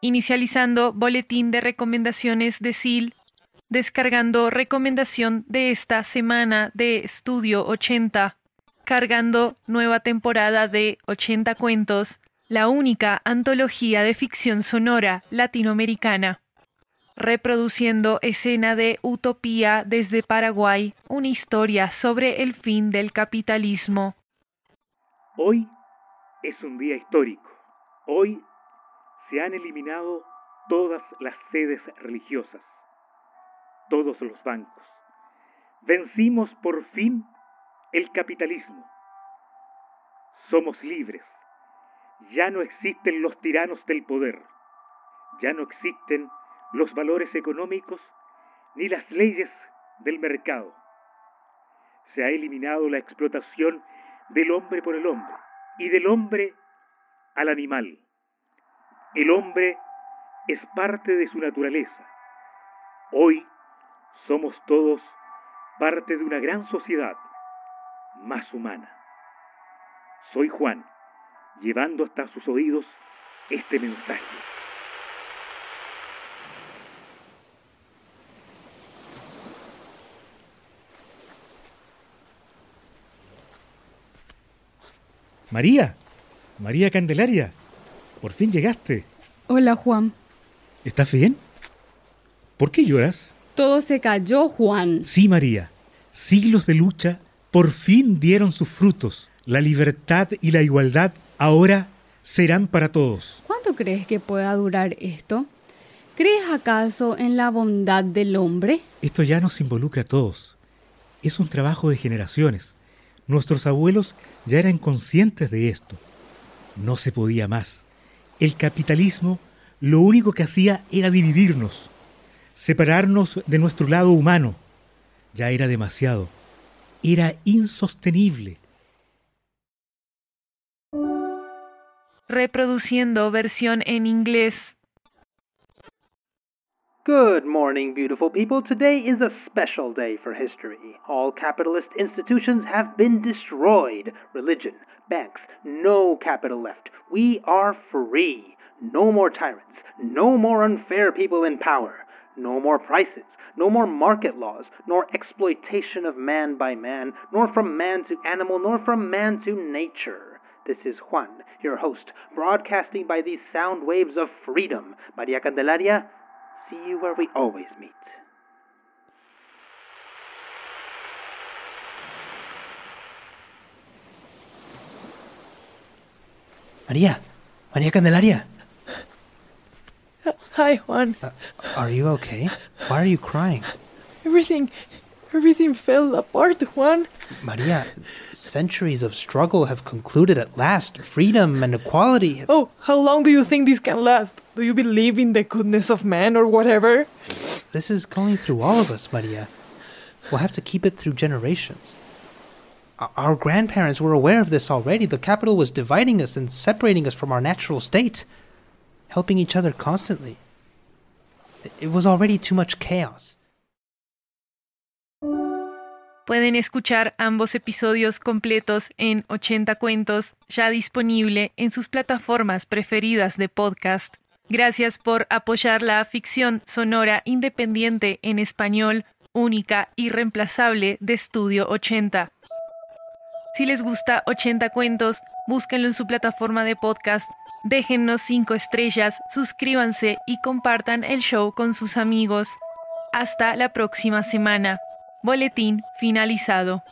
Inicializando boletín de recomendaciones de SIL, descargando recomendación de esta semana de Estudio 80, cargando nueva temporada de 80 cuentos, la única antología de ficción sonora latinoamericana. Reproduciendo escena de Utopía desde Paraguay, una historia sobre el fin del capitalismo. Hoy es un día histórico. Hoy se han eliminado todas las sedes religiosas, todos los bancos. Vencimos por fin el capitalismo. Somos libres. Ya no existen los tiranos del poder. Ya no existen los valores económicos ni las leyes del mercado. Se ha eliminado la explotación del hombre por el hombre y del hombre al animal. El hombre es parte de su naturaleza. Hoy somos todos parte de una gran sociedad más humana. Soy Juan, llevando hasta sus oídos este mensaje. María, María Candelaria, por fin llegaste. Hola, Juan. ¿Estás bien? ¿Por qué lloras? Todo se cayó, Juan. Sí, María. Siglos de lucha por fin dieron sus frutos. La libertad y la igualdad ahora serán para todos. ¿Cuánto crees que pueda durar esto? ¿Crees acaso en la bondad del hombre? Esto ya nos involucra a todos. Es un trabajo de generaciones. Nuestros abuelos ya eran conscientes de esto. No se podía más. El capitalismo lo único que hacía era dividirnos, separarnos de nuestro lado humano. Ya era demasiado. Era insostenible. Reproduciendo versión en inglés. Good morning, beautiful people. Today is a special day for history. All capitalist institutions have been destroyed. Religion, banks, no capital left. We are free. No more tyrants. No more unfair people in power. No more prices. No more market laws, nor exploitation of man by man, nor from man to animal, nor from man to nature. This is Juan, your host, broadcasting by these sound waves of freedom. Maria Candelaria, see you where we always meet. Maria, Maria Candelaria. Hi, Juan. Uh, are you okay? Why are you crying? Everything, everything fell apart, Juan. Maria, centuries of struggle have concluded at last. Freedom and equality. Have... Oh, how long do you think this can last? Do you believe in the goodness of man or whatever? This is going through all of us, Maria. We'll have to keep it through generations. Our grandparents were aware of this already. The capital was dividing us and separating us from our natural state, helping each other constantly. It was already too much chaos. Pueden escuchar ambos episodios completos en 80 cuentos, ya disponible en sus plataformas preferidas de podcast. Gracias por apoyar la ficción sonora independiente en español, única y reemplazable de Estudio 80. Si les gusta 80 cuentos, búsquenlo en su plataforma de podcast, déjennos 5 estrellas, suscríbanse y compartan el show con sus amigos. Hasta la próxima semana. Boletín finalizado.